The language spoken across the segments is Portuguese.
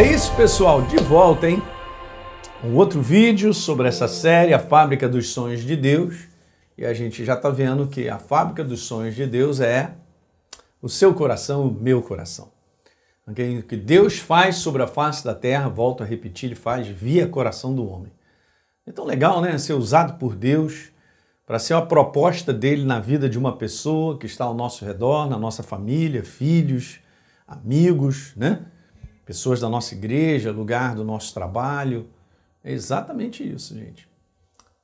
É isso, pessoal, de volta, hein? Um outro vídeo sobre essa série, A Fábrica dos Sonhos de Deus. E a gente já está vendo que a fábrica dos sonhos de Deus é o seu coração, o meu coração. O que Deus faz sobre a face da terra, volto a repetir, ele faz via coração do homem. É tão legal, né? Ser usado por Deus para ser uma proposta dele na vida de uma pessoa que está ao nosso redor, na nossa família, filhos, amigos, né? Pessoas da nossa igreja, lugar do nosso trabalho. É exatamente isso, gente.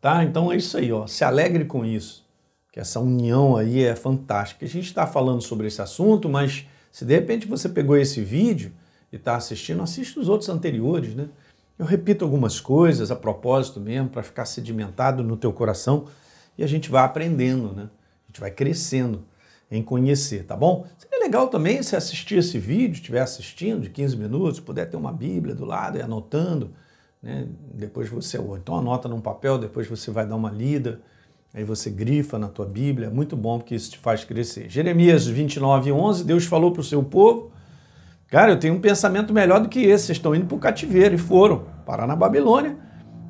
Tá? Então é isso aí, ó. Se alegre com isso. Que essa união aí é fantástica. A gente está falando sobre esse assunto, mas se de repente você pegou esse vídeo e está assistindo, assista os outros anteriores, né? Eu repito algumas coisas a propósito mesmo, para ficar sedimentado no teu coração e a gente vai aprendendo, né? A gente vai crescendo em conhecer, tá bom? Legal também se assistir esse vídeo, estiver assistindo de 15 minutos, puder ter uma Bíblia do lado e anotando, né? Depois você, ou então anota num papel, depois você vai dar uma lida, aí você grifa na tua Bíblia, é muito bom porque isso te faz crescer. Jeremias 29, 11, Deus falou para o seu povo, cara, eu tenho um pensamento melhor do que esse, vocês estão indo para o cativeiro, e foram parar na Babilônia,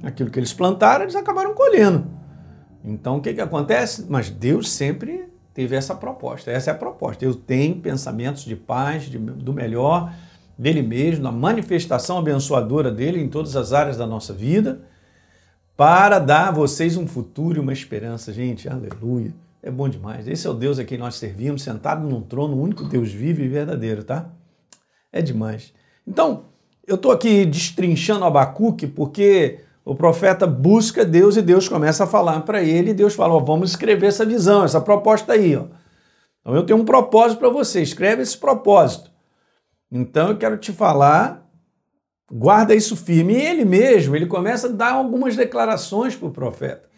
aquilo que eles plantaram, eles acabaram colhendo. Então, o que, que acontece? Mas Deus sempre teve essa proposta. Essa é a proposta. Deus tem pensamentos de paz, de, do melhor dele mesmo, na manifestação abençoadora dele em todas as áreas da nossa vida, para dar a vocês um futuro e uma esperança. Gente, aleluia. É bom demais. Esse é o Deus a quem nós servimos, sentado num trono, o único Deus vivo e verdadeiro, tá? É demais. Então, eu estou aqui destrinchando Abacuque porque o profeta busca Deus e Deus começa a falar para ele e Deus fala, ó, vamos escrever essa visão, essa proposta aí, ó. Então eu tenho um propósito para você, escreve esse propósito. Então eu quero te falar, guarda isso firme. E ele mesmo, ele começa a dar algumas declarações para o profeta.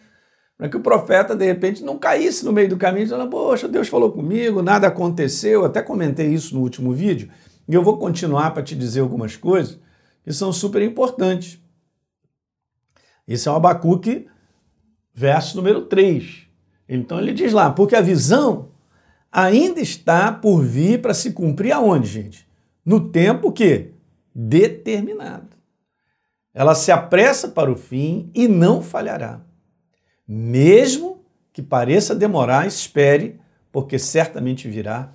Para que o profeta, de repente, não caísse no meio do caminho falando, poxa, Deus falou comigo, nada aconteceu. Eu até comentei isso no último vídeo. E eu vou continuar para te dizer algumas coisas que são super importantes. Esse é o Abacuque, verso número 3. Então ele diz lá, porque a visão ainda está por vir para se cumprir aonde, gente? no tempo que determinado. Ela se apressa para o fim e não falhará. Mesmo que pareça demorar, espere, porque certamente virá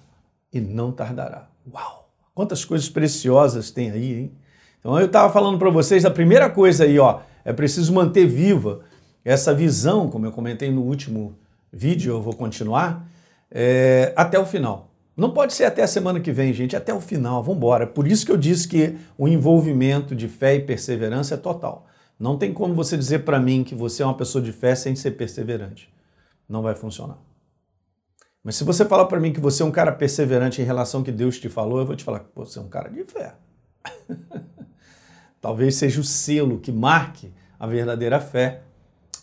e não tardará. Uau! Quantas coisas preciosas tem aí, hein? Então eu estava falando para vocês, a primeira coisa aí, ó, é preciso manter viva essa visão, como eu comentei no último vídeo, eu vou continuar, é, até o final. Não pode ser até a semana que vem, gente, até o final, vamos embora. Por isso que eu disse que o envolvimento de fé e perseverança é total. Não tem como você dizer para mim que você é uma pessoa de fé sem ser perseverante. Não vai funcionar. Mas se você falar para mim que você é um cara perseverante em relação ao que Deus te falou, eu vou te falar que você é um cara de fé. Talvez seja o selo que marque a verdadeira fé,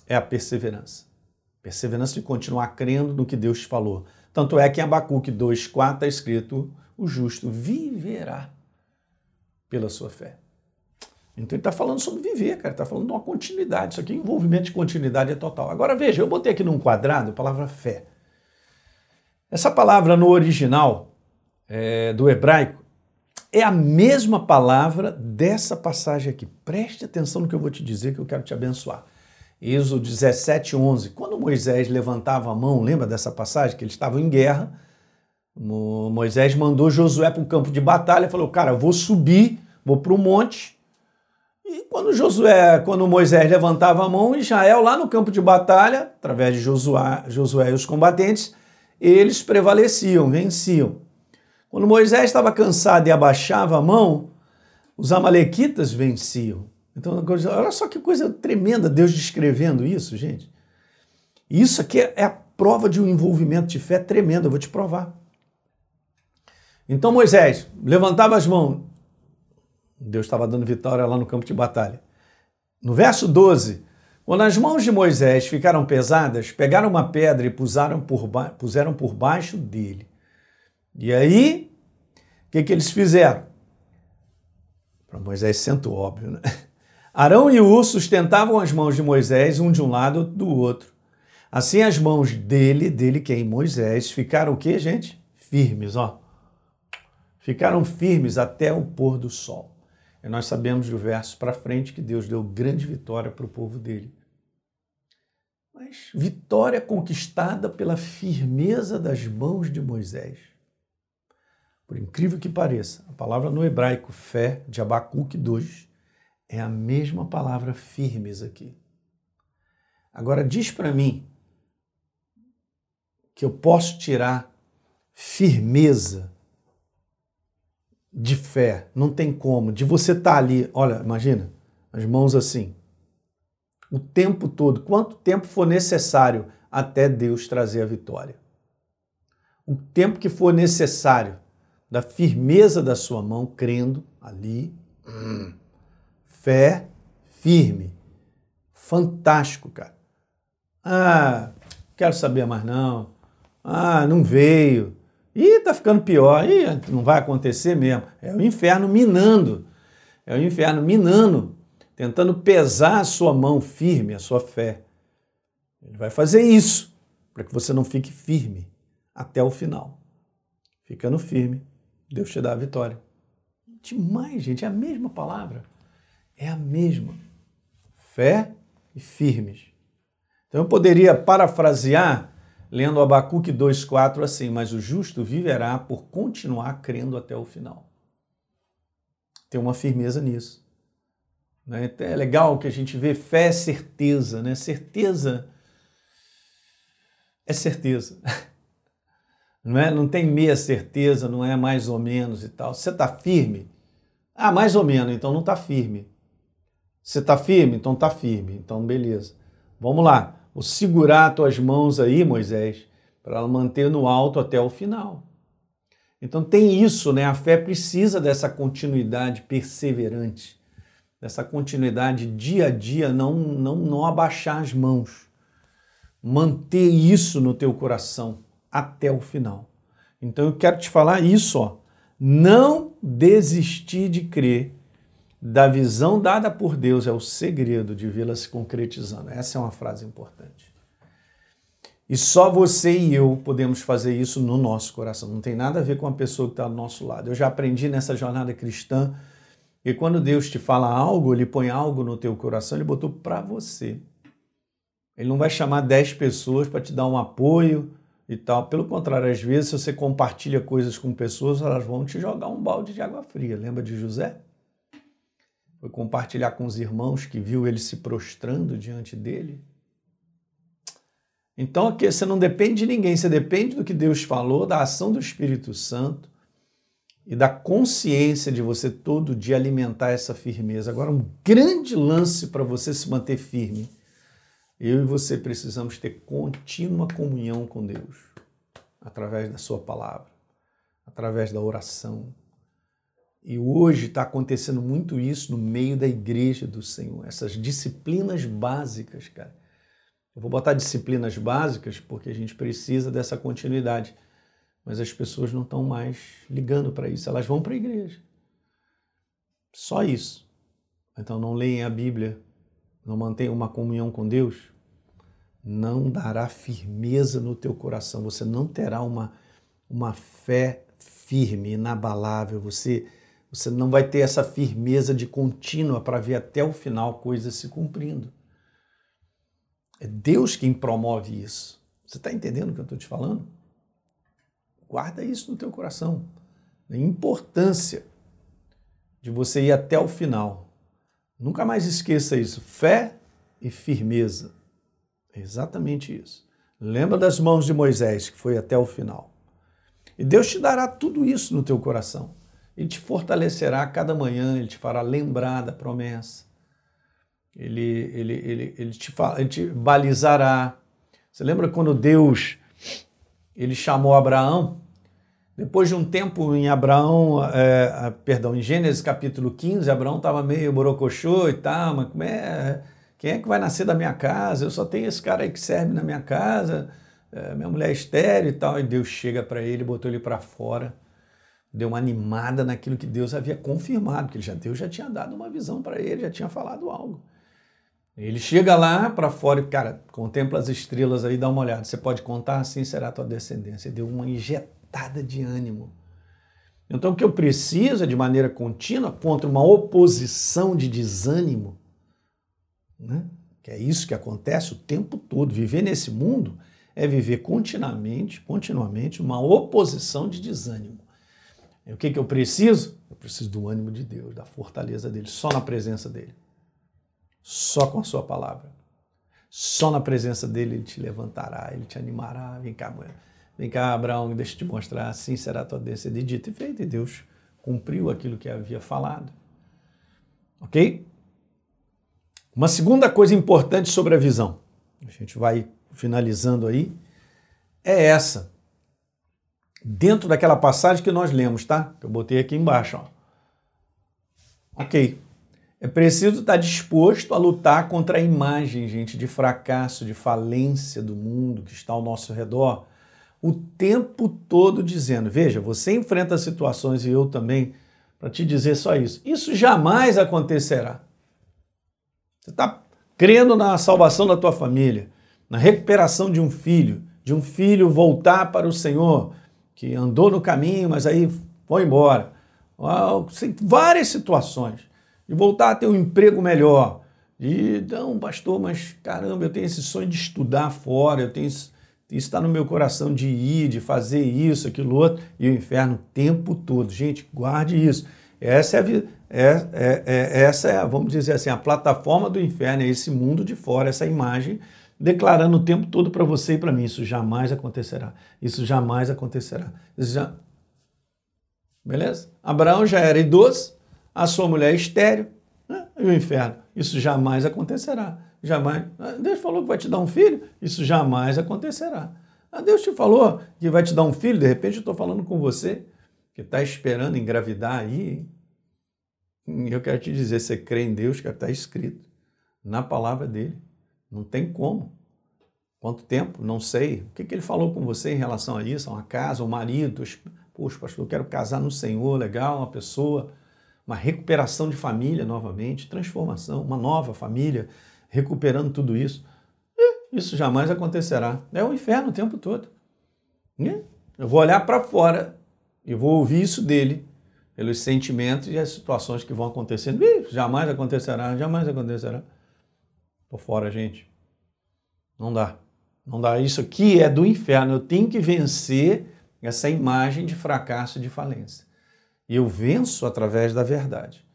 é a perseverança. Perseverança de continuar crendo no que Deus falou tanto é que em Abacuque 2,4 está escrito: o justo viverá pela sua fé. Então ele está falando sobre viver, cara, está falando de uma continuidade. Isso aqui, envolvimento de continuidade é total. Agora veja, eu botei aqui num quadrado a palavra fé. Essa palavra no original é, do hebraico é a mesma palavra dessa passagem aqui. Preste atenção no que eu vou te dizer, que eu quero te abençoar. Êxodo 17, 11. Quando Moisés levantava a mão, lembra dessa passagem? Que eles estavam em guerra. Moisés mandou Josué para o campo de batalha, falou: Cara, vou subir, vou para o monte. E quando Josué, quando Moisés levantava a mão, Israel, lá no campo de batalha, através de Josué, Josué e os combatentes, eles prevaleciam, venciam. Quando Moisés estava cansado e abaixava a mão, os amalequitas venciam. Então, olha só que coisa tremenda Deus descrevendo isso, gente. Isso aqui é a prova de um envolvimento de fé tremendo, eu vou te provar. Então Moisés levantava as mãos, Deus estava dando vitória lá no campo de batalha. No verso 12, quando as mãos de Moisés ficaram pesadas, pegaram uma pedra e puseram por, puseram por baixo dele. E aí, o que, que eles fizeram? Para Moisés, sento óbvio, né? Arão e Ur sustentavam as mãos de Moisés, um de um lado do outro. Assim as mãos dele, dele quem? Moisés, ficaram o quê, gente? Firmes, ó. Ficaram firmes até o pôr do sol. E nós sabemos do verso para frente que Deus deu grande vitória para o povo dele. Mas vitória conquistada pela firmeza das mãos de Moisés. Por incrível que pareça, a palavra no hebraico fé, de Abacuque 2, é a mesma palavra firmes aqui. Agora diz para mim que eu posso tirar firmeza de fé, não tem como, de você estar tá ali, olha, imagina, as mãos assim, o tempo todo, quanto tempo for necessário até Deus trazer a vitória. O tempo que for necessário, da firmeza da sua mão, crendo ali, hum, fé firme. Fantástico, cara. Ah, quero saber mais não. Ah, não veio. Ih, tá ficando pior. Ih, não vai acontecer mesmo. É o inferno minando. É o inferno minando, tentando pesar a sua mão firme, a sua fé. Ele vai fazer isso para que você não fique firme até o final. Ficando firme, Deus te dá a vitória. Demais, gente, é a mesma palavra. É a mesma. Fé e firmes. Então eu poderia parafrasear lendo Abacuque 2,4 assim: Mas o justo viverá por continuar crendo até o final. Tem uma firmeza nisso. Né? É legal que a gente vê fé é certeza, né? Certeza é certeza. Não, é? não tem meia certeza, não é mais ou menos e tal. Você está firme? Ah, mais ou menos, então não está firme. Você está firme? Então está firme. Então, beleza. Vamos lá o segurar as tuas mãos aí, Moisés, para manter no alto até o final. Então tem isso, né? A fé precisa dessa continuidade perseverante, dessa continuidade dia a dia, não, não, não abaixar as mãos. Manter isso no teu coração até o final. Então eu quero te falar isso, ó. Não desistir de crer da visão dada por Deus é o segredo de vê-la se concretizando. Essa é uma frase importante. E só você e eu podemos fazer isso no nosso coração. Não tem nada a ver com a pessoa que está ao nosso lado. Eu já aprendi nessa jornada cristã que quando Deus te fala algo, Ele põe algo no teu coração, Ele botou para você. Ele não vai chamar dez pessoas para te dar um apoio e tal. Pelo contrário, às vezes, se você compartilha coisas com pessoas, elas vão te jogar um balde de água fria. Lembra de José? Foi compartilhar com os irmãos que viu ele se prostrando diante dele. Então aqui você não depende de ninguém, você depende do que Deus falou, da ação do Espírito Santo e da consciência de você todo dia alimentar essa firmeza. Agora, um grande lance para você se manter firme. Eu e você precisamos ter contínua comunhão com Deus, através da Sua palavra, através da oração, e hoje está acontecendo muito isso no meio da igreja do Senhor, essas disciplinas básicas, cara. Eu vou botar disciplinas básicas porque a gente precisa dessa continuidade, mas as pessoas não estão mais ligando para isso, elas vão para a igreja. Só isso. Então não leem a Bíblia, não mantenham uma comunhão com Deus, não dará firmeza no teu coração, você não terá uma, uma fé firme, inabalável, você você não vai ter essa firmeza de contínua para ver até o final coisas se cumprindo. É Deus quem promove isso. Você está entendendo o que eu estou te falando? Guarda isso no teu coração. A importância de você ir até o final. Nunca mais esqueça isso. Fé e firmeza. É exatamente isso. Lembra das mãos de Moisés, que foi até o final. E Deus te dará tudo isso no teu coração. Ele te fortalecerá a cada manhã, ele te fará lembrar da promessa. Ele, ele, ele, ele, te, ele te balizará. Você lembra quando Deus ele chamou Abraão? Depois de um tempo em Abraão, é, perdão, em Gênesis capítulo 15, Abraão estava meio borocochô e tal, mas como é, quem é que vai nascer da minha casa? Eu só tenho esse cara aí que serve na minha casa, é, minha mulher é estéreo e tal. E Deus chega para ele, botou ele para fora deu uma animada naquilo que Deus havia confirmado, que já, Deus já tinha dado uma visão para ele, já tinha falado algo. Ele chega lá para fora e, cara, contempla as estrelas aí, dá uma olhada. Você pode contar, assim será a tua descendência. Deu uma injetada de ânimo. Então, o que eu preciso é, de maneira contínua, contra uma oposição de desânimo, né? que é isso que acontece o tempo todo. Viver nesse mundo é viver continuamente, continuamente, uma oposição de desânimo. E o que, que eu preciso? Eu preciso do ânimo de Deus, da fortaleza dele, só na presença dele. Só com a sua palavra. Só na presença dele ele te levantará, ele te animará. Vem cá, mulher. Vem cá, Abraão, deixa eu te mostrar. Assim será a tua descendência. De dito e feito. E Deus cumpriu aquilo que havia falado. Ok? Uma segunda coisa importante sobre a visão, a gente vai finalizando aí, é essa. Dentro daquela passagem que nós lemos, tá? Que eu botei aqui embaixo, ó. Ok. É preciso estar disposto a lutar contra a imagem, gente, de fracasso, de falência do mundo que está ao nosso redor o tempo todo dizendo: veja, você enfrenta situações e eu também, para te dizer só isso. Isso jamais acontecerá. Você está crendo na salvação da tua família, na recuperação de um filho, de um filho voltar para o Senhor, que andou no caminho, mas aí foi embora. Várias situações. De voltar a ter um emprego melhor. De, não, pastor, mas caramba, eu tenho esse sonho de estudar fora, eu tenho isso está no meu coração de ir, de fazer isso, aquilo outro, e o inferno o tempo todo. Gente, guarde isso. Essa é, a, é, é, é, essa é, vamos dizer assim, a plataforma do inferno, é esse mundo de fora, essa imagem, declarando o tempo todo para você e para mim: isso jamais acontecerá. Isso jamais acontecerá. Isso já... Beleza? Abraão já era idoso, a sua mulher é estéreo, né? e o inferno. Isso jamais acontecerá jamais. Deus falou que vai te dar um filho, isso jamais acontecerá. Ah, Deus te falou que vai te dar um filho, de repente eu estou falando com você que está esperando engravidar aí. Eu quero te dizer, você crê em Deus, que está escrito na palavra dele. Não tem como. Quanto tempo? Não sei. O que, que ele falou com você em relação a isso? A uma casa, um marido? Poxa, pastor, eu quero casar no Senhor, legal, uma pessoa, uma recuperação de família novamente, transformação, uma nova família recuperando tudo isso. Isso jamais acontecerá. É o inferno o tempo todo. Eu vou olhar para fora e vou ouvir isso dele, pelos sentimentos e as situações que vão acontecendo. jamais acontecerá, jamais acontecerá. Por fora, gente. Não dá. Não dá. Isso aqui é do inferno. Eu tenho que vencer essa imagem de fracasso e de falência. E eu venço através da verdade.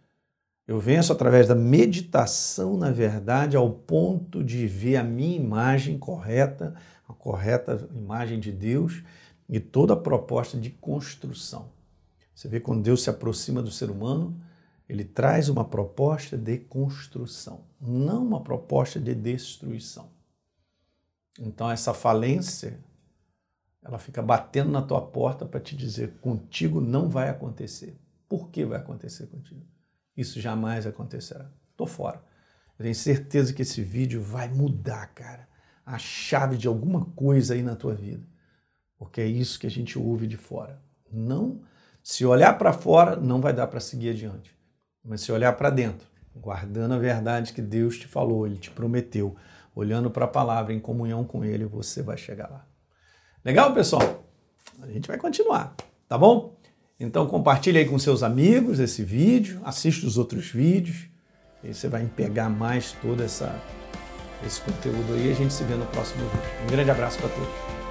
Eu venço através da meditação na verdade ao ponto de ver a minha imagem correta, a correta imagem de Deus e toda a proposta de construção. Você vê quando Deus se aproxima do ser humano, ele traz uma proposta de construção, não uma proposta de destruição. Então essa falência, ela fica batendo na tua porta para te dizer contigo não vai acontecer. Por que vai acontecer contigo? Isso jamais acontecerá. Tô fora. Eu tenho certeza que esse vídeo vai mudar, cara, a chave de alguma coisa aí na tua vida. Porque é isso que a gente ouve de fora. Não, se olhar para fora, não vai dar para seguir adiante. Mas se olhar para dentro, guardando a verdade que Deus te falou, ele te prometeu, olhando para a palavra em comunhão com ele, você vai chegar lá. Legal, pessoal? A gente vai continuar, tá bom? Então compartilhe aí com seus amigos esse vídeo, assista os outros vídeos, e você vai pegar mais todo essa, esse conteúdo aí a gente se vê no próximo vídeo. Um grande abraço para todos.